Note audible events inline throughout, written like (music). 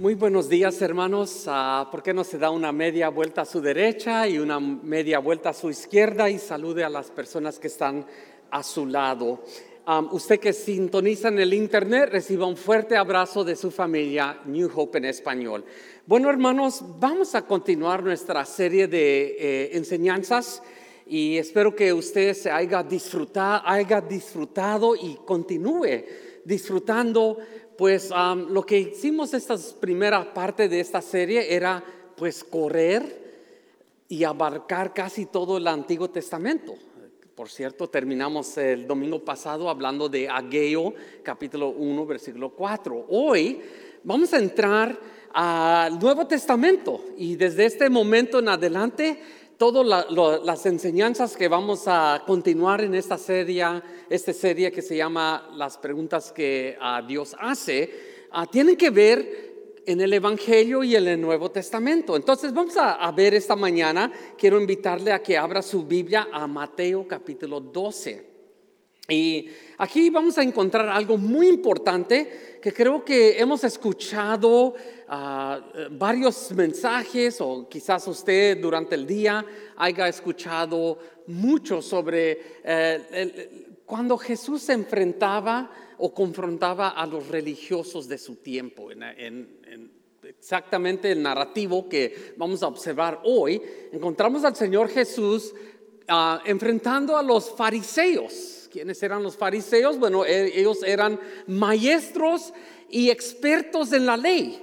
Muy buenos días, hermanos. Ah, ¿Por qué no se da una media vuelta a su derecha y una media vuelta a su izquierda y salude a las personas que están a su lado? usted que sintoniza en el internet, reciba un fuerte abrazo de su familia New Hope en español. Bueno, hermanos, vamos a continuar nuestra serie de eh, enseñanzas y espero que usted se haya disfrutado, haya disfrutado y continúe disfrutando pues lo que hicimos esta primera parte de esta serie era pues correr y abarcar casi todo el Antiguo Testamento. Por cierto, terminamos el domingo pasado hablando de Ageo, capítulo 1, versículo 4. Hoy vamos a entrar al Nuevo Testamento y desde este momento en adelante todas las enseñanzas que vamos a continuar en esta serie, esta serie que se llama Las preguntas que ah, Dios hace, ah, tienen que ver en el Evangelio y en el Nuevo Testamento. Entonces vamos a, a, ver esta mañana, quiero invitarle a que abra su Biblia a Mateo capítulo 12. Y aquí vamos a encontrar algo muy importante que creo que hemos escuchado Ah, varios mensajes o quizás usted durante el día haya escuchado mucho sobre eh, cuando Jesús se enfrentaba o confrontaba a los religiosos de su tiempo. En, exactamente el narrativo que vamos a observar hoy, encontramos al Señor Jesús ah, enfrentando a los fariseos. ¿Quiénes eran los fariseos? Bueno, e, ellos eran maestros y expertos en la ley.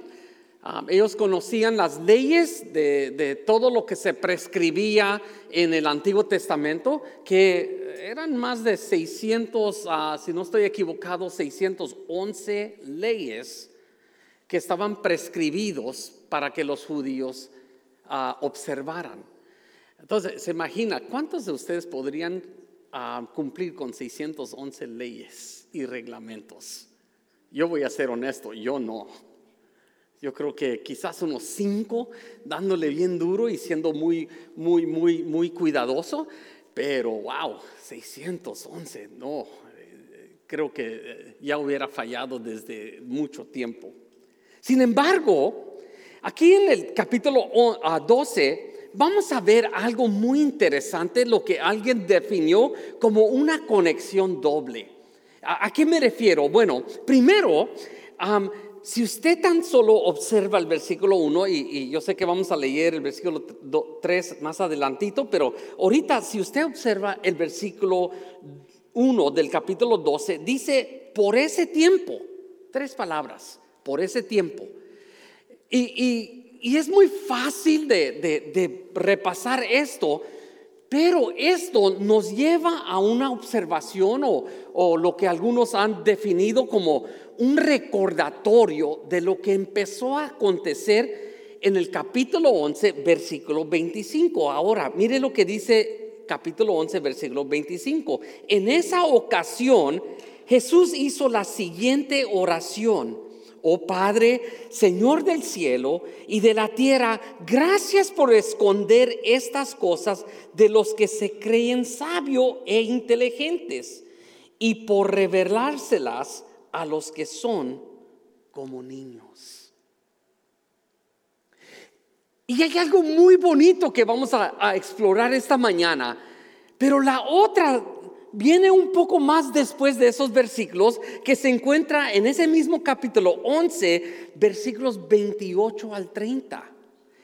Ah, ellos conocían las leyes de, todo lo que se prescribía en el Antiguo Testamento, que eran más de 600, ah, si no estoy equivocado, 611 leyes que estaban prescribidos para que los judíos ah, observaran. Entonces, se imagina, ¿cuántos de ustedes podrían cumplir con 611 leyes y reglamentos? Yo voy a ser honesto, yo no. Yo creo que quizás unos cinco, dándole bien duro y siendo muy, muy, muy, muy cuidadoso. Pero, wow, 611, no, creo que eh, ya hubiera fallado desde mucho tiempo. Sin embargo, aquí en el capítulo 12 vamos a ver algo muy interesante, lo que alguien definió como una conexión doble. ¿A, qué me refiero? Bueno, primero, si usted tan solo observa el versículo 1, y, yo sé que vamos a leer el versículo 3 más adelantito, pero ahorita si usted observa el versículo 1 del capítulo 12, dice, por ese tiempo, tres palabras, por ese tiempo. Y, es muy fácil de, repasar esto, pero esto nos lleva a una observación o, o, lo que algunos han definido como un recordatorio de lo que empezó a acontecer en el capítulo 11, versículo 25. Ahora, mire lo que dice capítulo 11, versículo 25. En esa ocasión, Jesús hizo la siguiente oración. Oh Padre, Señor del cielo y de la tierra, gracias por esconder estas cosas de los que se creen sabios e inteligentes y por revelárselas a los que son como niños. Y hay algo muy bonito que vamos a, explorar esta mañana, pero la otra viene un poco más después de esos versículos que se encuentra en ese mismo capítulo 11, versículos 28 al 30.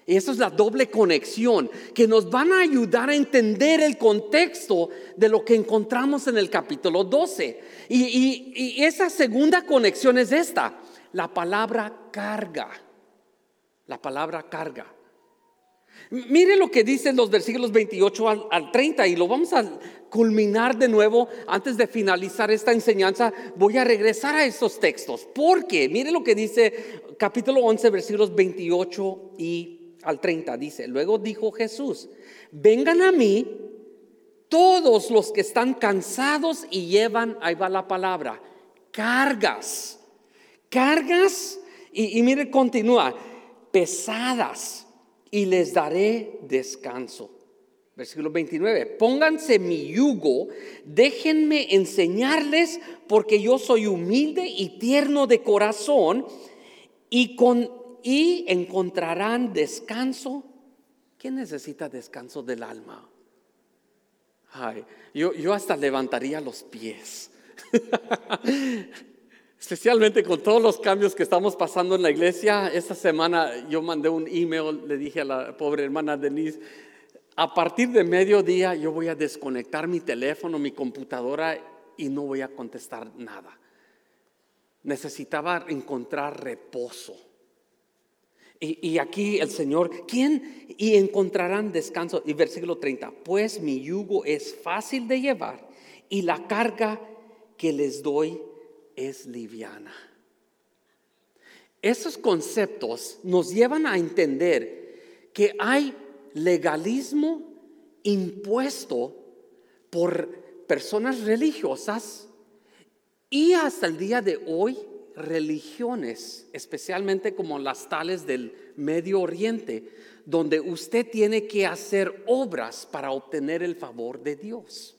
Y eso es la doble conexión que nos van a ayudar a entender el contexto de lo que encontramos en el capítulo 12. Y, esa segunda conexión es esta, la palabra carga. La palabra carga. Mire lo que dicen los versículos 28 al, al, 30 y lo vamos a culminar de nuevo antes de finalizar esta enseñanza. Voy a regresar a esos textos porque mire lo que dice capítulo 11 versículos 28 y al 30 dice, luego dijo Jesús, vengan a mí todos los que están cansados y llevan, ahí va la palabra, cargas, cargas, y, y mire, continúa, pesadas, y les daré descanso. Versículo 29, pónganse mi yugo, déjenme enseñarles, porque yo soy humilde y tierno de corazón, y con y encontrarán descanso. ¿Quién necesita descanso del alma? Ay, yo, yo hasta levantaría los pies. (laughs) Especialmente con todos los cambios que estamos pasando en la iglesia. Esta semana yo mandé un email, le dije a la pobre hermana Denise, a partir de mediodía yo voy a desconectar mi teléfono, mi computadora y no voy a contestar nada. Necesitaba encontrar reposo. Y, aquí el Señor, ¿quién? Y encontrarán descanso. Y versículo 30, pues mi yugo es fácil de llevar y la carga que les doy es liviana. Esos conceptos nos llevan a entender que hay legalismo impuesto por personas religiosas y hasta el día de hoy religiones, especialmente como las tales del Medio Oriente, donde usted tiene que hacer obras para obtener el favor de Dios.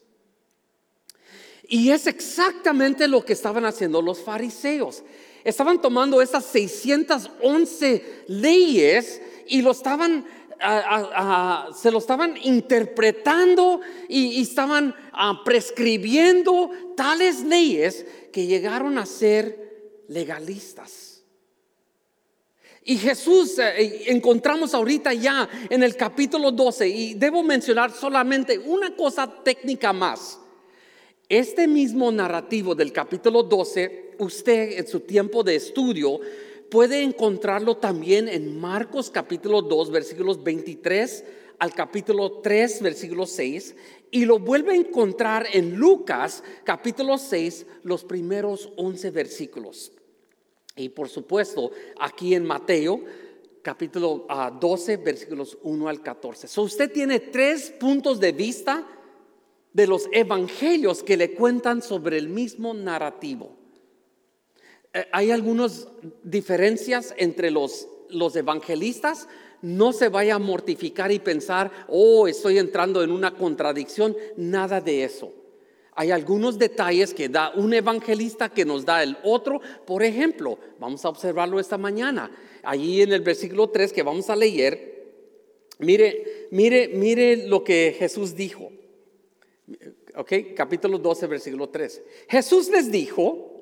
Y es exactamente lo que estaban haciendo los fariseos. Estaban tomando esas 611 leyes y lo estaban se lo estaban interpretando y, estaban ah, prescribiendo tales leyes que llegaron a ser legalistas. Y Jesús eh, encontramos ahorita ya en el capítulo 12 y debo mencionar solamente una cosa técnica más. Este mismo narrativo del capítulo 12, usted en su tiempo de estudio puede encontrarlo también en Marcos capítulo 2, versículos 23 al capítulo 3, versículo 6, y lo vuelve a encontrar en Lucas capítulo 6, los primeros 11 versículos. Y por supuesto, aquí en Mateo capítulo 12, ah, versículos 1 al 14. So usted tiene tres puntos de vista de los evangelios que le cuentan sobre el mismo narrativo. Eh, hay algunas diferencias entre los, los evangelistas. No se vaya a mortificar y pensar, oh, estoy entrando en una contradicción. Nada de eso. Hay algunos detalles que da un evangelista que nos da el otro. Por ejemplo, vamos a observarlo esta mañana. Allí en el versículo 3 que vamos a leer, mire, mire, mire lo que Jesús dijo. Ok, capítulo 12, versículo 3. Jesús les dijo,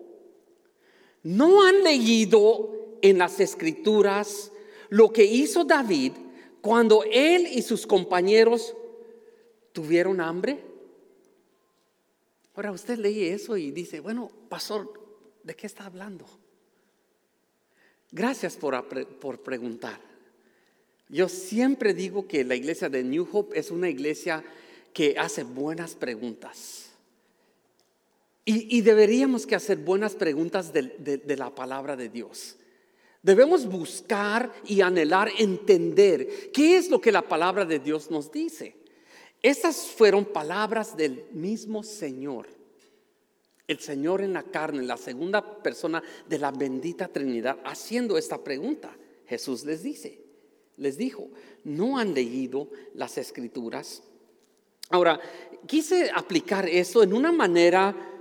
¿No han leído en las escrituras lo que hizo David cuando él y sus compañeros tuvieron hambre? Ahora usted lee eso y dice, bueno, pastor, ¿de qué está hablando? Gracias por, por preguntar. Yo siempre digo que la iglesia de New Hope es una iglesia que hace buenas preguntas. Y, deberíamos que hacer buenas preguntas de, la palabra de Dios. Debemos buscar y anhelar entender qué es lo que la palabra de Dios nos dice. Esas fueron palabras del mismo Señor. El Señor en la carne, la segunda persona de la bendita Trinidad, haciendo esta pregunta. Jesús les dice, les dijo, ¿no han leído las escrituras? Ahora, quise aplicar eso en una manera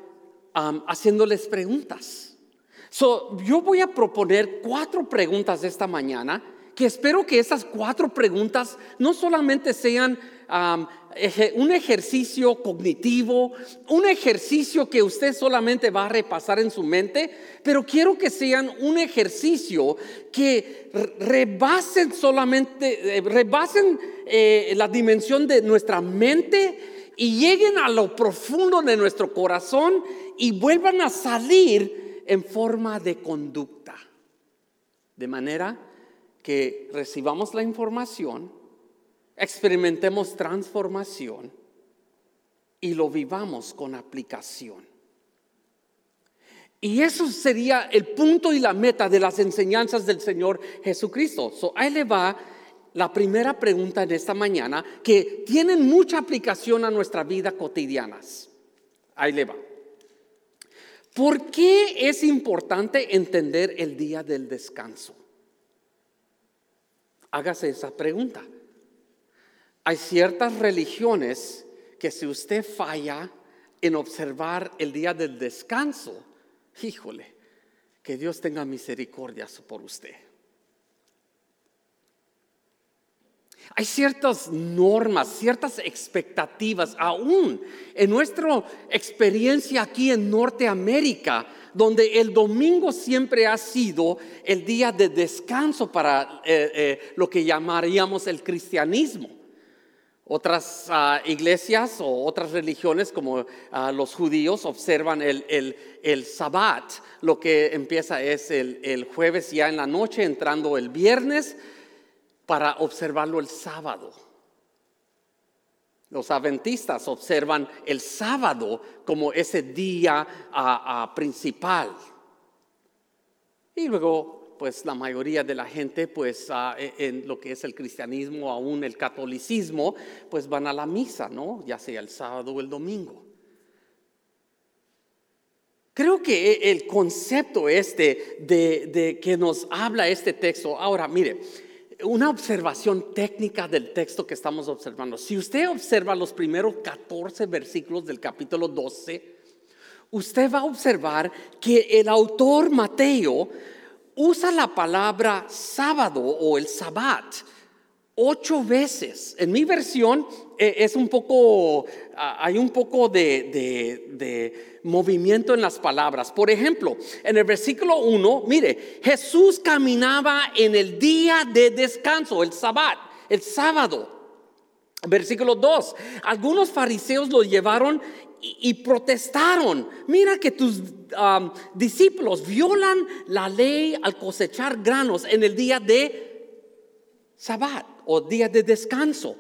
haciéndoles preguntas. So, yo voy a proponer cuatro preguntas esta mañana que espero que esas cuatro preguntas no solamente sean un ejercicio cognitivo, un ejercicio que usted solamente va a repasar en su mente, pero quiero que sean un ejercicio que rebasen solamente, eh, rebasen eh, la dimensión de nuestra mente y lleguen a lo profundo de nuestro corazón y vuelvan a salir en forma de conducta. De manera que recibamos la información, experimentemos transformación y lo vivamos con aplicación. Y eso sería el punto y la meta de las enseñanzas del Señor Jesucristo. ahí le va la primera pregunta en esta mañana que tiene mucha aplicación a nuestra vida cotidianas. Ahí le va. ¿Por qué es importante entender el día del descanso? Hágase esa pregunta. Hay ciertas religiones que si usted falla en observar el día del descanso, híjole, que Dios tenga misericordia por usted. Hay ciertas normas, ciertas expectativas, aún en nuestra experiencia aquí en Norteamérica, donde el domingo siempre ha sido el día de descanso para eh, eh, lo que llamaríamos el cristianismo. Otras ah, iglesias o otras religiones como ah, los judíos observan el, el, sabbat. Lo que empieza es el, el jueves ya en la noche, entrando el viernes, para observarlo el sábado. Los adventistas observan el sábado como ese día principal. Y luego pues la mayoría de la gente, pues e, en lo que es el cristianismo, aún el catolicismo, pues van a la misa, ¿no? Ya sea el sábado o el domingo. Creo que el concepto este de que nos habla este texto, ahora mire, una observación técnica del texto que estamos observando. Si usted observa los primeros 14 versículos del capítulo 12, usted va a observar que el autor Mateo usa la palabra sábado o el sabbat ocho veces. En mi versión eh, es un poco, ah, hay un poco de, movimiento en las palabras. Por ejemplo, en el versículo 1, mire, Jesús caminaba en el día de descanso, el sabbat, el sábado. Versículo 2, algunos fariseos lo llevaron y, protestaron. Mira que tus discípulos violan la ley al cosechar granos en el día de Sabbat o día de descanso.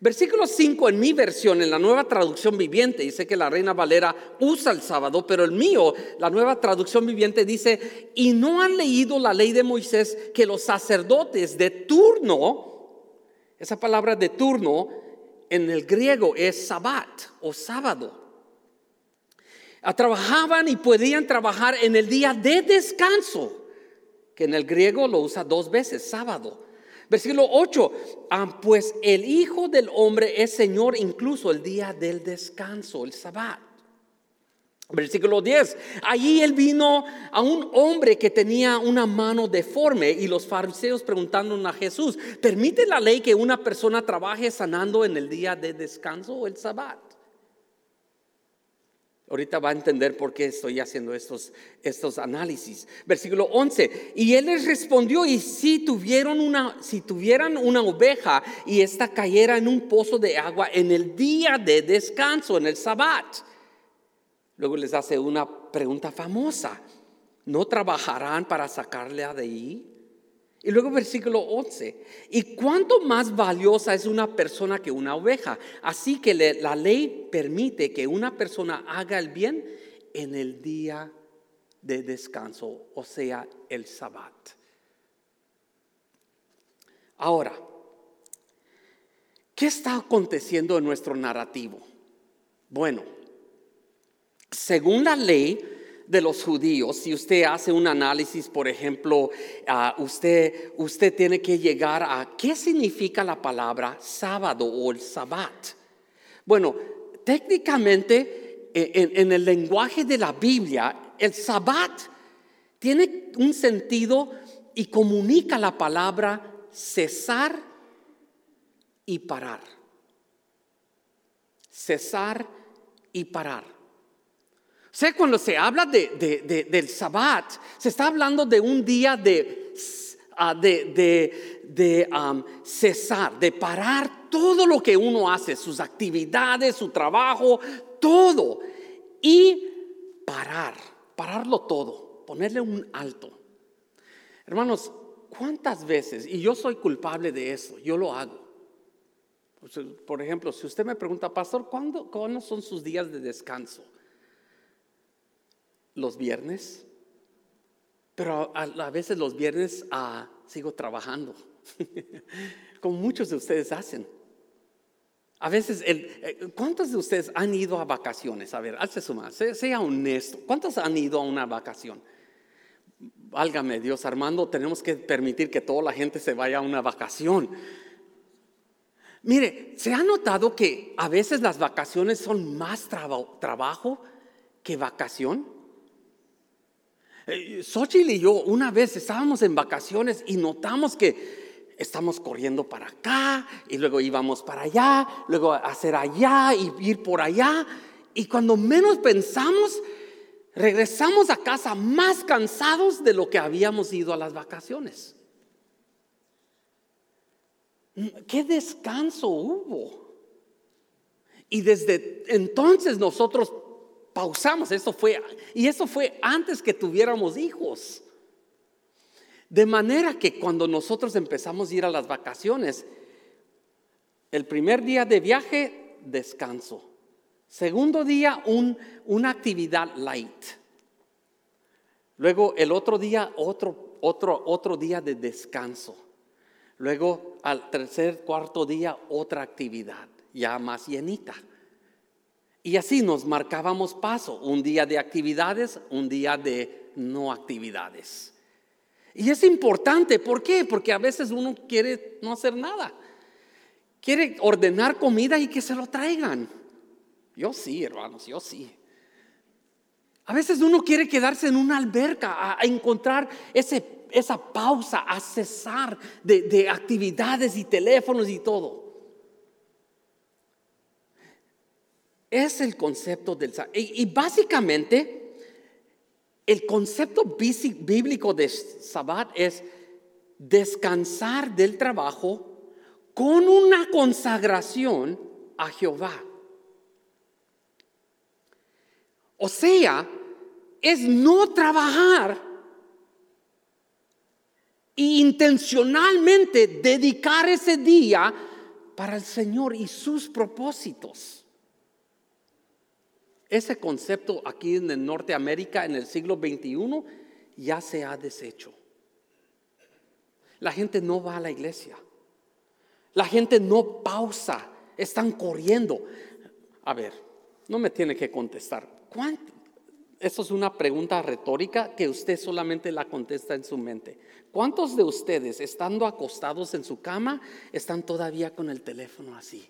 Versículo 5 en mi versión, en la nueva traducción viviente, dice que la Reina Valera usa el sábado, pero el mío, la nueva traducción viviente dice, y no han leído la ley de Moisés que los sacerdotes de turno, esa palabra de turno en el griego es sabbat o sábado trabajaban y podían trabajar en el día de descanso, que en el griego lo usa dos veces, sábado. Versículo 8, ah, pues el Hijo del Hombre es Señor incluso el día del descanso, el sabbat. Versículo 10, allí él vino a un hombre que tenía una mano deforme y los fariseos preguntaron a Jesús, ¿permite la ley que una persona trabaje sanando en el día de descanso el sabbat? Ahorita va a entender por qué estoy haciendo estos, estos análisis. Versículo 11. Y él les respondió, y si, tuvieron una, si tuvieran una oveja y ésta cayera en un pozo de agua en el día de descanso, en el sabbat. Luego les hace una pregunta famosa. ¿No trabajarán para sacarle de ahí? Y luego versículo 11, ¿y cuánto más valiosa es una persona que una oveja? Así que la ley permite que una persona haga el bien en el día de descanso, o sea, el sabbat. Ahora, ¿qué está aconteciendo en nuestro narrativo? Bueno, según la ley, de los judíos, si usted hace un análisis, por ejemplo, ah, usted, usted tiene que llegar a qué significa la palabra sábado o el sabbat. Bueno, técnicamente e, en, en el lenguaje de la Biblia, el sabbat tiene un sentido y comunica la palabra cesar y parar. Cesar y parar. Sé cuando se habla de, del sabbat, se está hablando de un día de, ah, de, cesar, de parar todo lo que uno hace, sus actividades, su trabajo, todo. Y parar, pararlo todo, ponerle un alto. Hermanos, ¿cuántas veces, y yo soy culpable de eso, yo lo hago? Por ejemplo, si usted me pregunta, pastor, ¿cuándo, ¿cuándo son sus días de descanso? Los viernes, pero a, veces los viernes ah, sigo trabajando, (laughs) como muchos de ustedes hacen. A veces, eh, ¿cuántos de ustedes han ido a vacaciones? A ver, hazte suma, sea, sea honesto. ¿Cuántos han ido a una vacación? Válgame Dios, Armando, tenemos que permitir que toda la gente se vaya a una vacación. Mire, ¿se ha notado que a veces las vacaciones son más trabajo que vacación? Eh, Xochitl y yo una vez estábamos en vacaciones y notamos que estamos corriendo para acá y luego íbamos para allá, luego hacer allá y ir por allá. Y cuando menos pensamos, regresamos a casa más cansados de lo que habíamos ido a las vacaciones. ¿Qué descanso hubo? Y desde entonces nosotros pausamos, eso fue, y eso fue antes que tuviéramos hijos. De manera que cuando nosotros empezamos a ir a las vacaciones, el primer día de viaje, descanso. Segundo día, un, una actividad light. Luego el otro día, otro, otro, otro día de descanso. Luego al tercer, cuarto día, otra actividad, ya más llenita. Y así nos marcábamos paso, un día de actividades, un día de no actividades. Y es importante, ¿por qué? Porque a veces uno quiere no hacer nada. Quiere ordenar comida y que se lo traigan. Yo sí, hermanos, yo sí. A veces uno quiere quedarse en una alberca a, encontrar ese, esa pausa, a cesar de, de actividades y teléfonos y todo. Es el concepto del... Y, y básicamente el concepto bíblico de Sabbat es descansar del trabajo con una consagración a Jehová. O sea, es no trabajar e intencionalmente dedicar ese día para el Señor y sus propósitos. Ese concepto aquí en Norteamérica en el siglo XXI ya se ha deshecho. La gente no va a la iglesia. La gente no pausa. Están corriendo. A ver, no me tiene que contestar. ¿Cuánto? Eso es una pregunta retórica que usted solamente la contesta en su mente. ¿Cuántos de ustedes, estando acostados en su cama, están todavía con el teléfono así?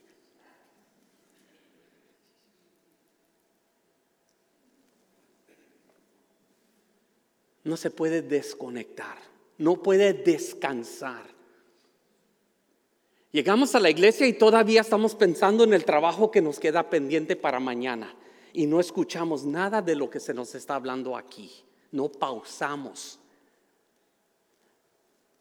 No se puede desconectar, no puede descansar. Llegamos a la iglesia y todavía estamos pensando en el trabajo que nos queda pendiente para mañana y no escuchamos nada de lo que se nos está hablando aquí. No pausamos.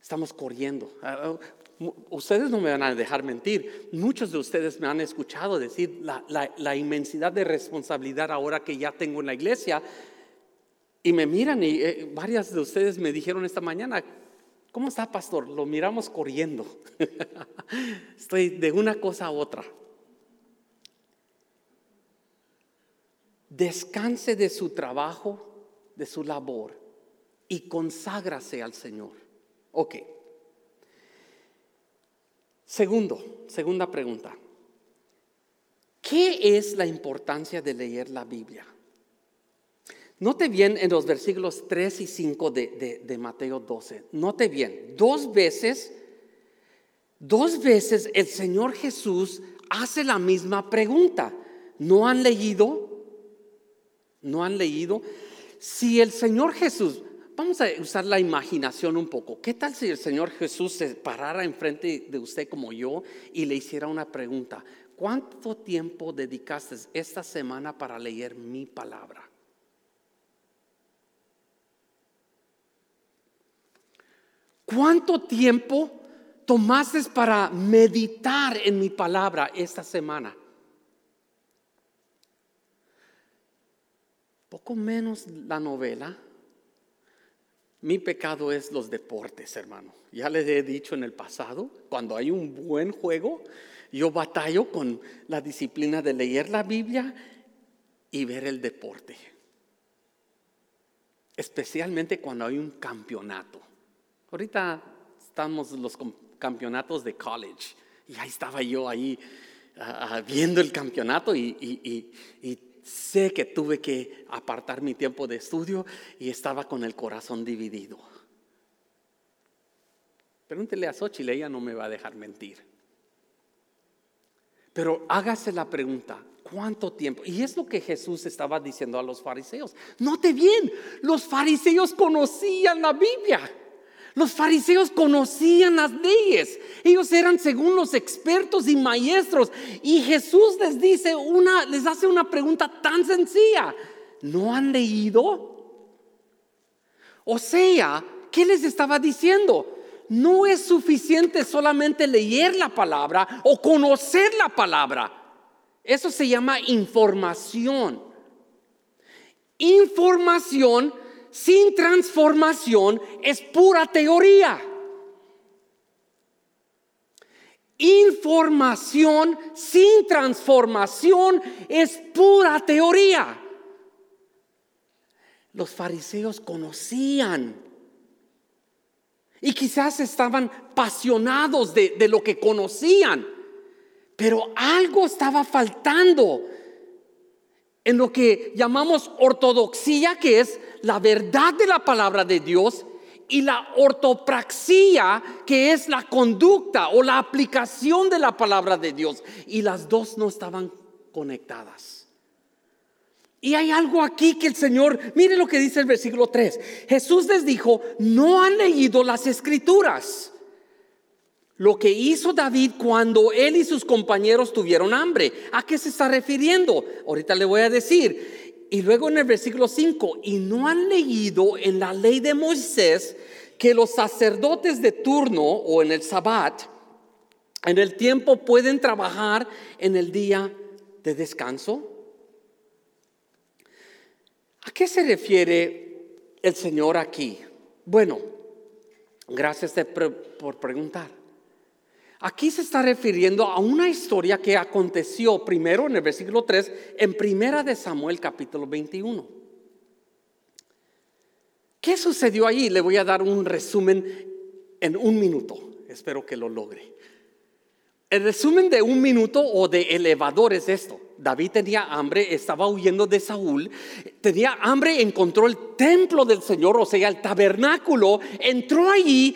Estamos corriendo. Ah, ah, ustedes no me van a dejar mentir. Muchos de ustedes me han escuchado decir la inmensidad de responsabilidad ahora que ya tengo en la iglesia y me miran y eh, varias de ustedes me dijeron esta mañana, ¿cómo está pastor? Lo miramos corriendo. (laughs) Estoy de una cosa a otra. Descanse de su trabajo, de su labor y conságrase al Señor. Ok. Segundo, segunda pregunta. ¿Qué es la importancia de leer la Biblia? Note bien en los versículos 3 y 5 de, Mateo 12. Note bien, dos veces, dos veces el Señor Jesús hace la misma pregunta. ¿No han leído? ¿No han leído? Si el Señor Jesús, vamos a usar la imaginación un poco. ¿Qué tal si el Señor Jesús se parara enfrente de usted como yo y le hiciera una pregunta? ¿Cuánto tiempo dedicaste esta semana para leer mi palabra? ¿Cuánto tiempo tomaste para meditar en mi palabra esta semana? Poco menos la novela. Mi pecado es los deportes, hermano. Ya les he dicho en el pasado, cuando hay un buen juego, yo batallo con la disciplina de leer la Biblia y ver el deporte. Especialmente cuando hay un campeonato. Ahorita estamos los campeonatos de college y ahí estaba yo ahí ah, ah, viendo el campeonato y, sé que tuve que apartar mi tiempo de estudio y estaba con el corazón dividido. Pregúntele a Xochitl, ella no me va a dejar mentir. Pero hágase la pregunta, ¿cuánto tiempo? Y es lo que Jesús estaba diciendo a los fariseos. Note bien, los fariseos conocían la Biblia. Los fariseos conocían las leyes. Ellos eran según los expertos y maestros. Y Jesús les dice una, les hace una pregunta tan sencilla. ¿No han leído? O sea, ¿qué les estaba diciendo? No es suficiente solamente leer la palabra o conocer la palabra. Eso se llama información. Información sin transformación es pura teoría. Información sin transformación es pura teoría. Los fariseos conocían y quizás estaban apasionados de, de, lo que conocían, pero algo estaba faltando en lo que llamamos ortodoxia, que es la verdad de la palabra de Dios, y la ortopraxia, que es la conducta o la aplicación de la palabra de Dios. Y las dos no estaban conectadas. Y hay algo aquí que el Señor, mire lo que dice el versículo 3. Jesús les dijo, no han leído las escrituras. Lo que hizo David cuando él y sus compañeros tuvieron hambre. ¿A qué se está refiriendo? Ahorita le voy a decir. Y luego en el versículo 5, y no han leído en la ley de Moisés que los sacerdotes de turno o en el sabbat, en el tiempo pueden trabajar en el día de descanso. ¿A qué se refiere el Señor aquí? Bueno, gracias por preguntar. Aquí se está refiriendo a una historia que aconteció primero en el versículo 3 en Primera de Samuel capítulo 21. ¿Qué sucedió ahí? Le voy a dar un resumen en un minuto. Espero que lo logre. El resumen de un minuto o de elevador es esto. David tenía hambre, estaba huyendo de Saúl, tenía hambre, encontró el templo del Señor, o sea, el tabernáculo, entró allí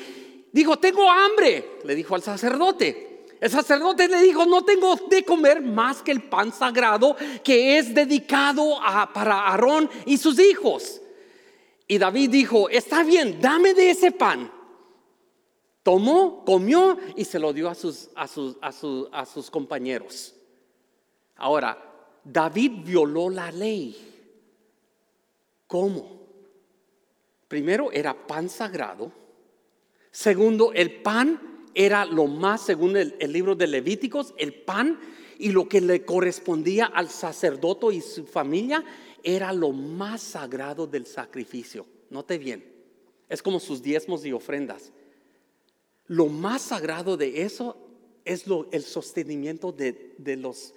Dijo, tengo hambre, le dijo al sacerdote. El sacerdote le dijo, no tengo de comer más que el pan sagrado que es dedicado para Aarón y sus hijos. Y David dijo, está bien, dame de ese pan. Tomó, comió y se lo dio a sus compañeros. Ahora, David violó la ley. ¿Cómo? Primero era pan sagrado Segundo, el pan era lo más, según el, libro de Levíticos, el pan y lo que le correspondía al sacerdote y su familia era lo más sagrado del sacrificio. Note bien, es como sus diezmos y ofrendas. Lo más sagrado de eso es lo, el sostenimiento de, los,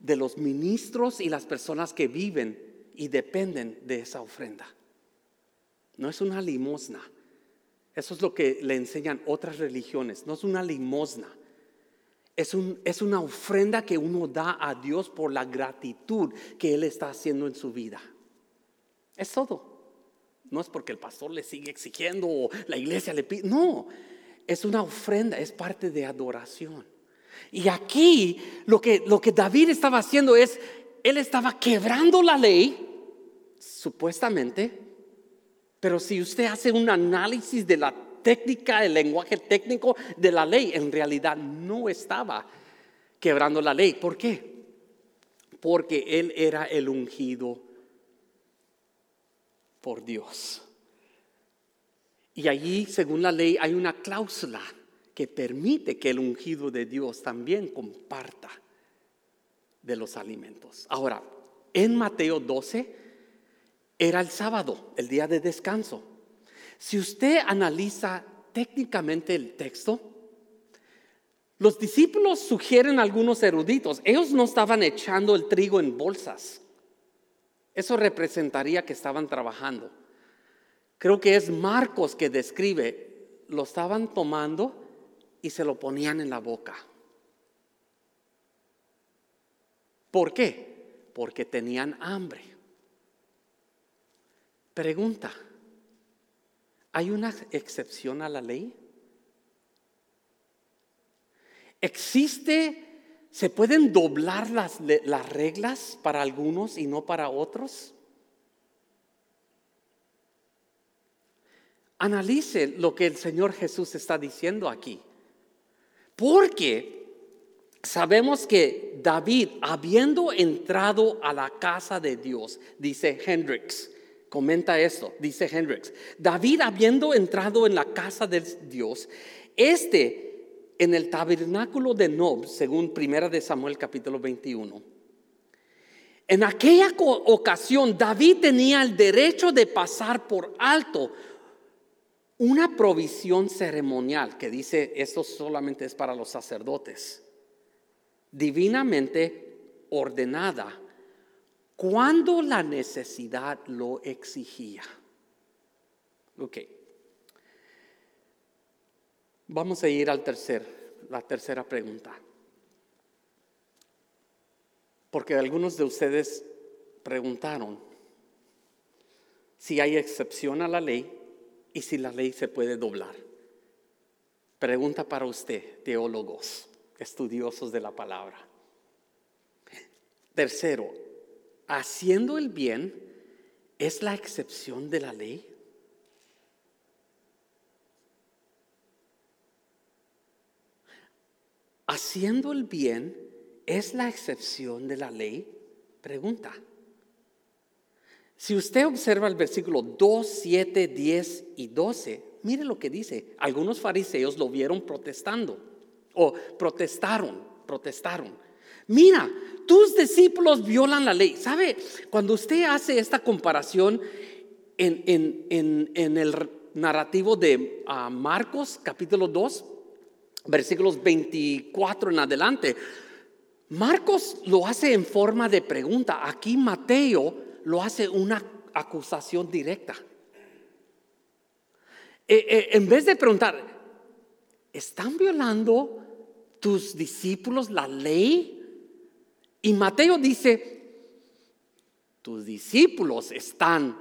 de los ministros y las personas que viven y dependen de esa ofrenda. No es una limosna. Eso es lo que le enseñan otras religiones. No es una limosna. Es, un, es, una ofrenda que uno da a Dios por la gratitud que Él está haciendo en su vida. Es todo. No es porque el pastor le sigue exigiendo o la iglesia le pide. No, es una ofrenda, es parte de adoración. Y aquí lo que, lo que David estaba haciendo es, él estaba quebrando la ley, supuestamente, pero si usted hace un análisis de la técnica, el lenguaje técnico de la ley, en realidad no estaba quebrando la ley. ¿Por qué? Porque él era el ungido por Dios. Y allí, según la ley, hay una cláusula que permite que el ungido de Dios también comparta de los alimentos. Ahora, en Mateo 12, era el sábado, el día de descanso. Si usted analiza técnicamente el texto, los discípulos sugieren algunos eruditos, ellos no estaban echando el trigo en bolsas. Eso representaría que estaban trabajando. Creo que es Marcos que describe, lo estaban tomando y se lo ponían en la boca. ¿Por qué? Porque tenían hambre. Pregunta, ¿hay una excepción a la ley? ¿Existe, se pueden doblar las, las reglas para algunos y no para otros? Analice lo que el Señor Jesús está diciendo aquí. Porque sabemos que David, habiendo entrado a la casa de Dios, dice Hendrix, comenta esto, dice Hendrix, David habiendo entrado en la casa de Dios, este en el tabernáculo de Nob, según primera de Samuel capítulo 21, en aquella ocasión David tenía el derecho de pasar por alto una provisión ceremonial que dice esto solamente es para los sacerdotes, divinamente ordenada cuando la necesidad lo exigía. Ok. Vamos a ir al tercer, la tercera pregunta. Porque algunos de ustedes preguntaron si hay excepción a la ley y si la ley se puede doblar. Pregunta para usted, teólogos, estudiosos de la palabra. Tercero, haciendo el bien es la excepción de la ley. Haciendo el bien ¿Es la excepción de la ley? Pregunta. Si usted observa el versículo 2, 7, 10 y 12, mire lo que dice. Algunos fariseos lo vieron protestando o protestaron, protestaron. Mira, tus discípulos violan la ley. ¿Sabe? Cuando usted hace esta comparación en, el narrativo de ah, Marcos capítulo 2, versículos 24 en adelante, Marcos lo hace en forma de pregunta. Aquí Mateo lo hace una acusación directa. Eh, eh, en vez de preguntar, ¿están violando tus discípulos la ley? Y Mateo dice, tus discípulos están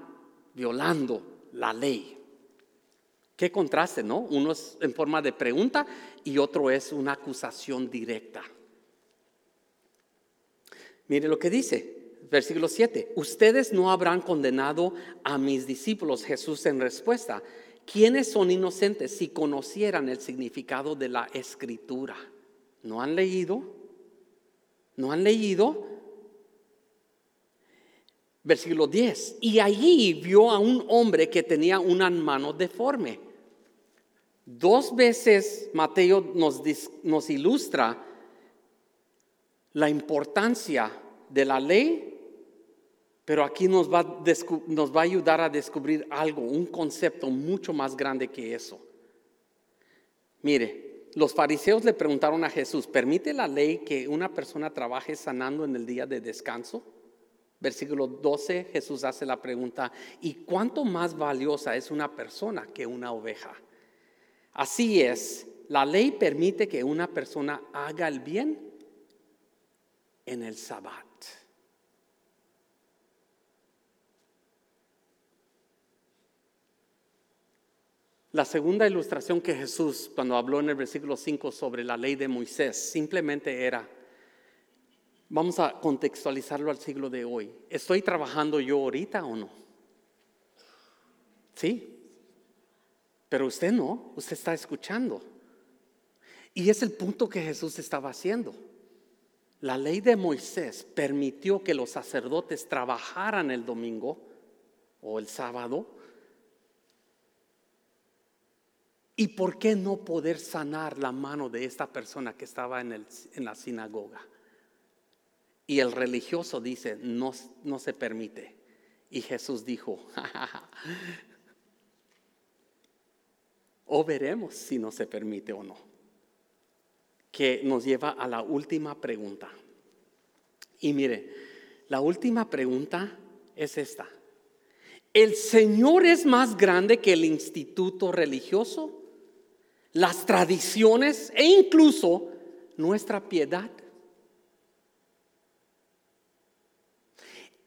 violando la ley. Qué contraste, ¿no? Uno es en forma de pregunta y otro es una acusación directa. Mire lo que dice, versículo 7. Ustedes no habrán condenado a mis discípulos. Jesús en respuesta, ¿quiénes son inocentes si conocieran el significado de la escritura? ¿No han leído? ¿No han leído? Versículo 10. Y allí vio a un hombre que tenía una mano deforme. Dos veces Mateo nos, ilustra la importancia de la ley, pero aquí nos va, nos va a ayudar a descubrir algo, un concepto mucho más grande que eso. Mire, los fariseos le preguntaron a Jesús, ¿permite la ley que una persona trabaje sanando en el día de descanso? Versículo 12, Jesús hace la pregunta, ¿y cuánto más valiosa es una persona que una oveja? Así es, la ley permite que una persona haga el bien en el sabbat. La segunda ilustración que Jesús, cuando habló en el versículo 5 sobre la ley de Moisés, simplemente era, vamos a contextualizarlo al siglo de hoy, ¿estoy trabajando yo ahorita o no? Sí, pero usted no, usted está escuchando. Y es el punto que Jesús estaba haciendo. La ley de Moisés permitió que los sacerdotes trabajaran el domingo o el sábado. ¿Y por qué no poder sanar la mano de esta persona que estaba en, la sinagoga? Y el religioso dice, no, no se permite. Y Jesús dijo, (laughs) o veremos si no se permite o no que nos lleva a la última pregunta. Y mire, la última pregunta es esta. ¿El Señor es más grande que el instituto religioso, las tradiciones e incluso nuestra piedad?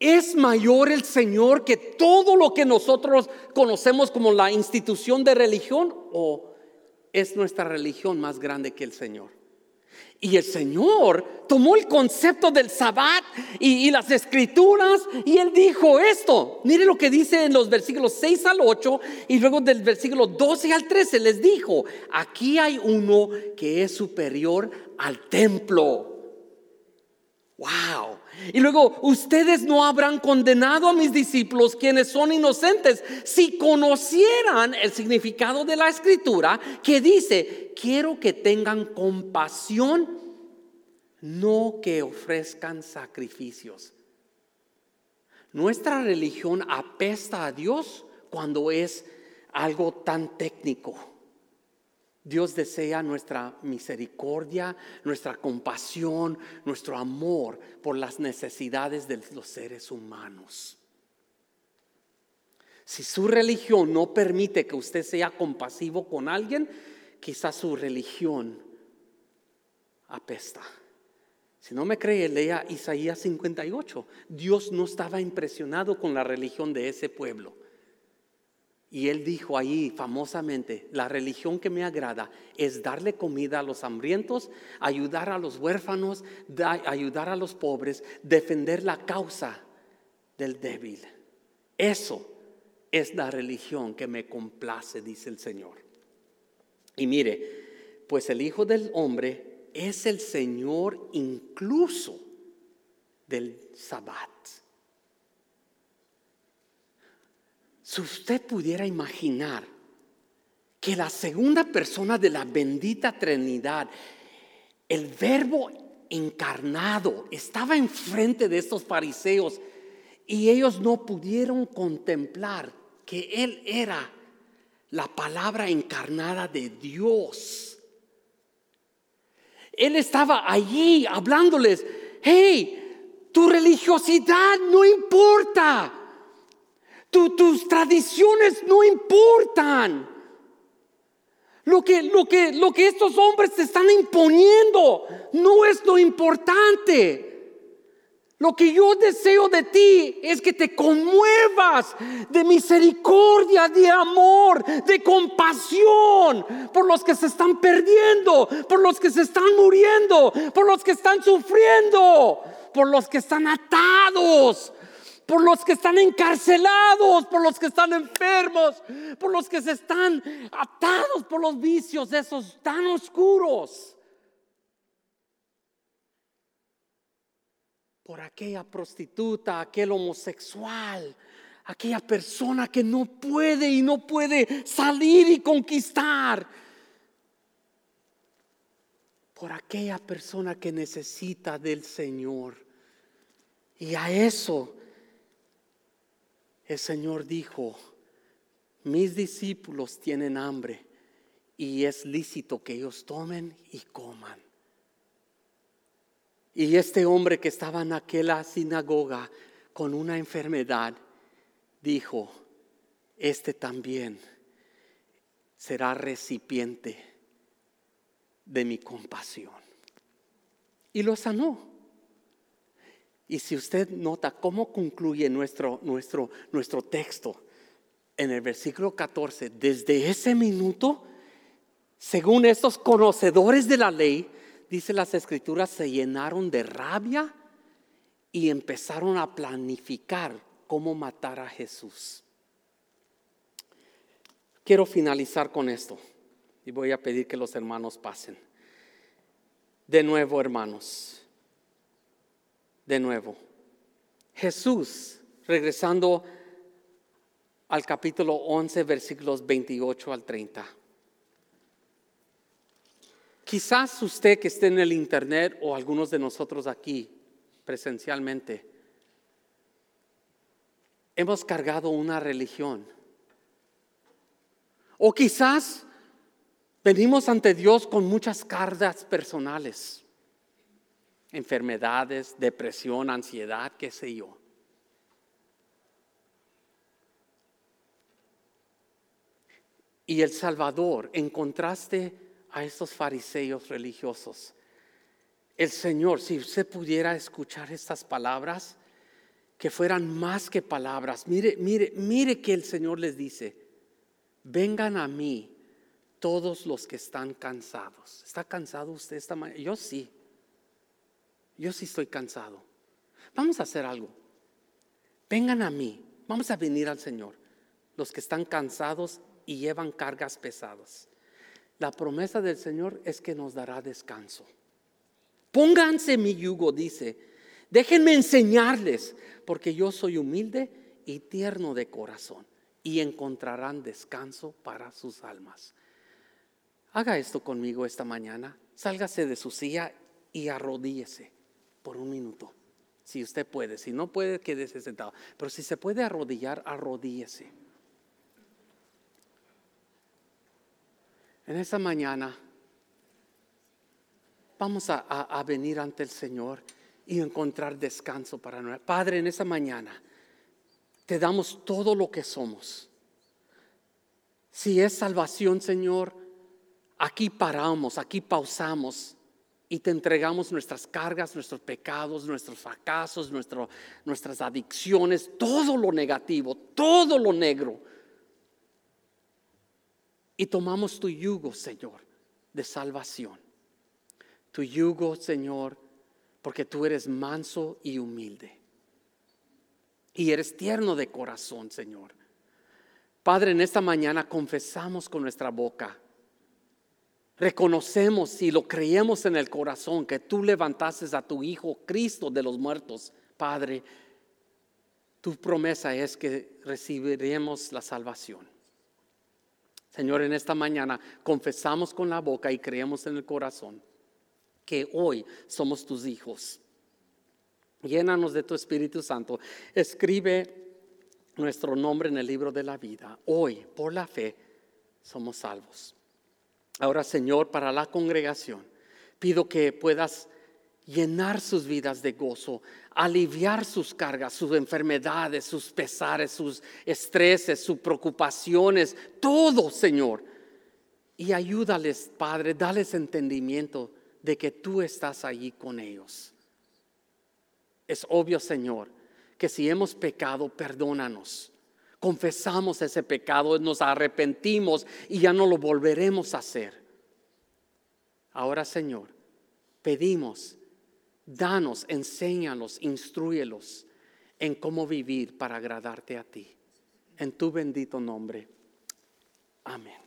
¿Es mayor el Señor que todo lo que nosotros conocemos como la institución de religión o es nuestra religión más grande que el Señor? Y el Señor tomó el concepto del sabbat y, las escrituras y él dijo esto. Mire lo que dice en los versículos 6 al 8 y luego del versículo 12 al 13 les dijo, aquí hay uno que es superior al templo. Wow. Y luego, ustedes no habrán condenado a mis discípulos quienes son inocentes si conocieran el significado de la escritura que dice, quiero que tengan compasión, no que ofrezcan sacrificios. Nuestra religión apesta a Dios cuando es algo tan técnico. Dios desea nuestra misericordia, nuestra compasión, nuestro amor por las necesidades de los seres humanos. Si su religión no permite que usted sea compasivo con alguien, quizás su religión apesta. Si no me cree, lea Isaías 58. Dios no estaba impresionado con la religión de ese pueblo. Y él dijo ahí famosamente, la religión que me agrada es darle comida a los hambrientos, ayudar a los huérfanos, ayudar a los pobres, defender la causa del débil. Eso es la religión que me complace, dice el Señor. Y mire, pues el Hijo del Hombre es el Señor incluso del Sabbat. Si usted pudiera imaginar que la segunda persona de la bendita Trinidad, el verbo encarnado, estaba enfrente de estos fariseos y ellos no pudieron contemplar que Él era la palabra encarnada de Dios. Él estaba allí hablándoles, hey, tu religiosidad no importa tus tradiciones no importan. Lo que, lo, que, lo que estos hombres te están imponiendo no es lo importante. Lo que yo deseo de ti es que te conmuevas de misericordia, de amor, de compasión por los que se están perdiendo, por los que se están muriendo, por los que están sufriendo, por los que están atados, por los que están encarcelados, por los que están enfermos, por los que se están atados por los vicios esos tan oscuros. Por aquella prostituta, aquel homosexual, aquella persona que no puede y no puede salir y conquistar. Por aquella persona que necesita del Señor. Y a eso el Señor dijo, mis discípulos tienen hambre y es lícito que ellos tomen y coman. Y este hombre que estaba en aquella sinagoga con una enfermedad, dijo, este también será recipiente de mi compasión. Y lo sanó. Y si usted nota cómo concluye nuestro, nuestro, nuestro texto en el versículo 14, desde ese minuto, según estos conocedores de la ley, dice las escrituras, se llenaron de rabia y empezaron a planificar cómo matar a Jesús. Quiero finalizar con esto y voy a pedir que los hermanos pasen. De nuevo, hermanos de nuevo. Jesús, regresando al capítulo 11, versículos 28 al 30. Quizás usted que esté en el internet o algunos de nosotros aquí presencialmente, hemos cargado una religión. O quizás venimos ante Dios con muchas cargas personales enfermedades, depresión, ansiedad, qué sé yo. Y el Salvador, en contraste a estos fariseos religiosos, el Señor, si usted pudiera escuchar estas palabras, que fueran más que palabras, mire, mire, mire que el Señor les dice, vengan a mí todos los que están cansados. ¿Está cansado usted esta mañana? Yo sí. Yo sí estoy cansado. Vamos a hacer algo. Vengan a mí. Vamos a venir al Señor. Los que están cansados y llevan cargas pesadas. La promesa del Señor es que nos dará descanso. Pónganse mi yugo, dice. Déjenme enseñarles, porque yo soy humilde y tierno de corazón, y encontrarán descanso para sus almas. Haga esto conmigo esta mañana. Sálgase de su silla y arrodíese por un minuto. Si usted puede, si no puede, quédese sentado. Pero si se puede arrodillar, arrodíese. En esta mañana vamos a, venir ante el Señor y encontrar descanso para nosotros. Padre, en esta mañana te damos todo lo que somos. Si es salvación, Señor, Aquí paramos, aquí pausamos y te entregamos nuestras cargas, nuestros pecados, nuestros fracasos, nuestras adicciones, todo lo negativo, todo lo negro. Y tomamos tu yugo, Señor, de salvación. Tu yugo, Señor, porque tú eres manso y humilde. Y eres tierno de corazón, Señor. Padre, en esta mañana confesamos con nuestra boca reconocemos y lo creemos en el corazón que tú levantaste a tu Hijo Cristo de los muertos, Padre, tu promesa es que recibiremos la salvación. Señor, en esta mañana confesamos con la boca y creemos en el corazón que hoy somos tus hijos. Llénanos de tu Espíritu Santo. Escribe nuestro nombre en el libro de la vida. Hoy, por la fe, somos salvos. Ahora, Señor, para la congregación, pido que puedas llenar sus vidas de gozo, aliviar sus cargas, sus enfermedades, sus pesares, sus estreses, sus preocupaciones, todo, Señor. Y ayúdales, Padre, dales entendimiento de que tú estás allí con ellos. Es obvio, Señor, que si hemos pecado, perdónanos confesamos ese pecado, nos arrepentimos y ya no lo volveremos a hacer. Ahora, Señor, pedimos, danos, enséñanos, instruyelos en cómo vivir para agradarte a ti. En tu bendito nombre. Amén.